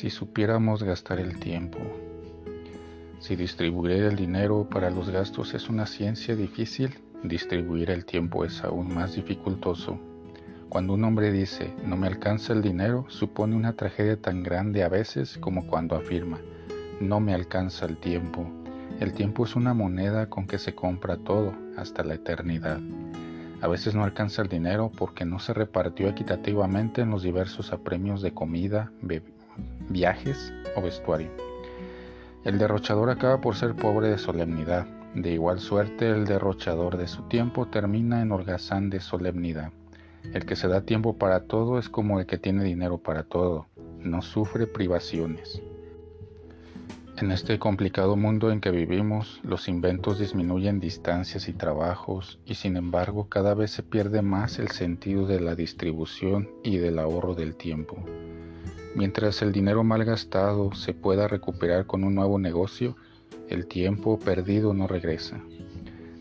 Si supiéramos gastar el tiempo. Si distribuir el dinero para los gastos es una ciencia difícil, distribuir el tiempo es aún más dificultoso. Cuando un hombre dice no me alcanza el dinero, supone una tragedia tan grande a veces como cuando afirma no me alcanza el tiempo. El tiempo es una moneda con que se compra todo, hasta la eternidad. A veces no alcanza el dinero porque no se repartió equitativamente en los diversos apremios de comida, viajes o vestuario. El derrochador acaba por ser pobre de solemnidad. De igual suerte, el derrochador de su tiempo termina en holgazán de solemnidad. El que se da tiempo para todo es como el que tiene dinero para todo, no sufre privaciones. En este complicado mundo en que vivimos, los inventos disminuyen distancias y trabajos y sin embargo cada vez se pierde más el sentido de la distribución y del ahorro del tiempo. Mientras el dinero mal gastado se pueda recuperar con un nuevo negocio, el tiempo perdido no regresa.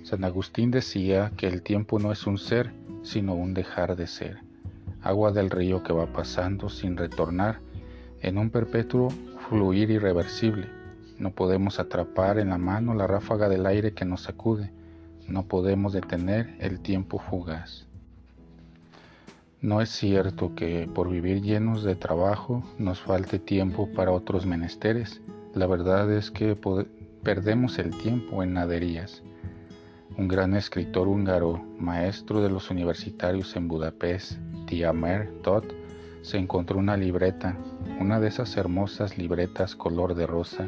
San Agustín decía que el tiempo no es un ser, sino un dejar de ser, agua del río que va pasando sin retornar en un perpetuo fluir irreversible. No podemos atrapar en la mano la ráfaga del aire que nos sacude, no podemos detener el tiempo fugaz. No es cierto que por vivir llenos de trabajo nos falte tiempo para otros menesteres. La verdad es que perdemos el tiempo en naderías un gran escritor húngaro, maestro de los universitarios en Budapest, Tiamer Todd, se encontró una libreta, una de esas hermosas libretas color de rosa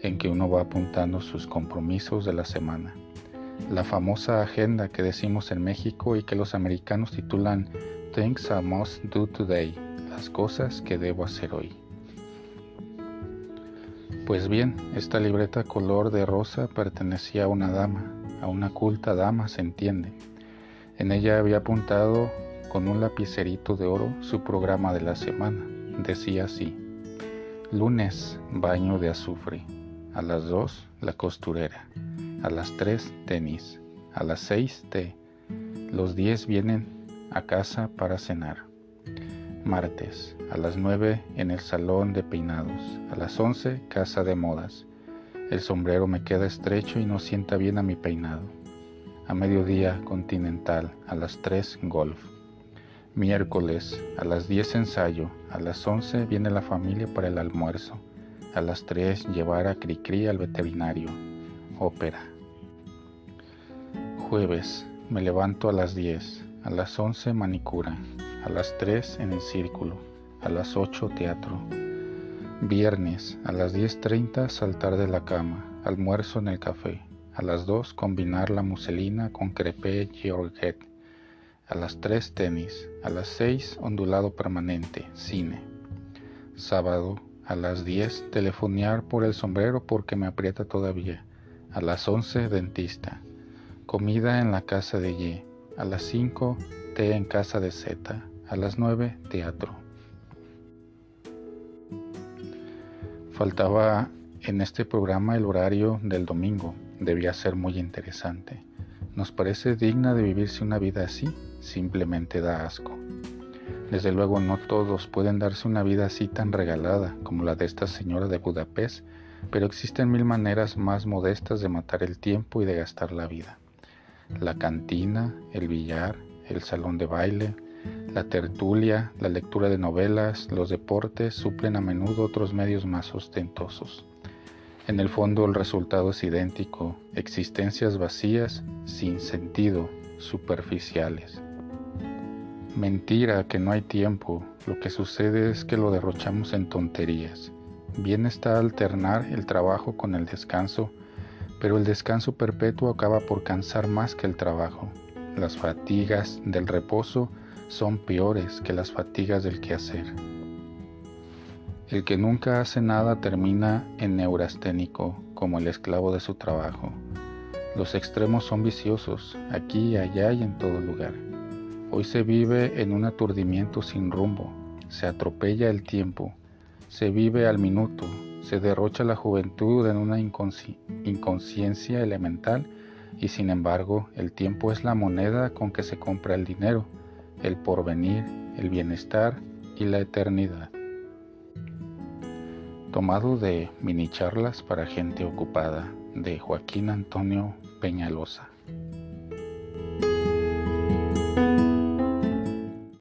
en que uno va apuntando sus compromisos de la semana. La famosa agenda que decimos en México y que los americanos titulan Things I Must Do Today, las cosas que debo hacer hoy. Pues bien, esta libreta color de rosa pertenecía a una dama, a una culta dama, se entiende. En ella había apuntado con un lapicerito de oro su programa de la semana. Decía así, lunes, baño de azufre, a las dos, la costurera, a las tres, tenis, a las seis, té, los diez vienen a casa para cenar. Martes, a las nueve en el salón de peinados, a las once casa de modas, el sombrero me queda estrecho y no sienta bien a mi peinado. A mediodía continental, a las 3 golf. Miércoles, a las 10 ensayo, a las 11 viene la familia para el almuerzo, a las 3 llevar a Cricri al veterinario. Ópera. Jueves, me levanto a las 10, a las 11 manicura, a las 3 en el círculo, a las 8 teatro, Viernes a las 10.30 saltar de la cama, almuerzo en el café. A las 2 combinar la muselina con crepé Georgette. A las 3 tenis. A las 6 ondulado permanente, cine. Sábado a las 10 telefonear por el sombrero porque me aprieta todavía. A las 11 dentista. Comida en la casa de Y. A las 5 té en casa de Z. A las 9 teatro. Faltaba en este programa el horario del domingo. Debía ser muy interesante. ¿Nos parece digna de vivirse una vida así? Simplemente da asco. Desde luego no todos pueden darse una vida así tan regalada como la de esta señora de Budapest, pero existen mil maneras más modestas de matar el tiempo y de gastar la vida. La cantina, el billar, el salón de baile, la tertulia, la lectura de novelas, los deportes suplen a menudo otros medios más ostentosos. En el fondo el resultado es idéntico, existencias vacías, sin sentido, superficiales. Mentira que no hay tiempo, lo que sucede es que lo derrochamos en tonterías. Bien está alternar el trabajo con el descanso, pero el descanso perpetuo acaba por cansar más que el trabajo. Las fatigas del reposo son peores que las fatigas del quehacer. El que nunca hace nada termina en neurasténico, como el esclavo de su trabajo. Los extremos son viciosos, aquí, allá y en todo lugar. Hoy se vive en un aturdimiento sin rumbo, se atropella el tiempo, se vive al minuto, se derrocha la juventud en una inconsciencia elemental y sin embargo el tiempo es la moneda con que se compra el dinero el porvenir, el bienestar y la eternidad. tomado de Mini charlas para gente ocupada de Joaquín Antonio Peñalosa.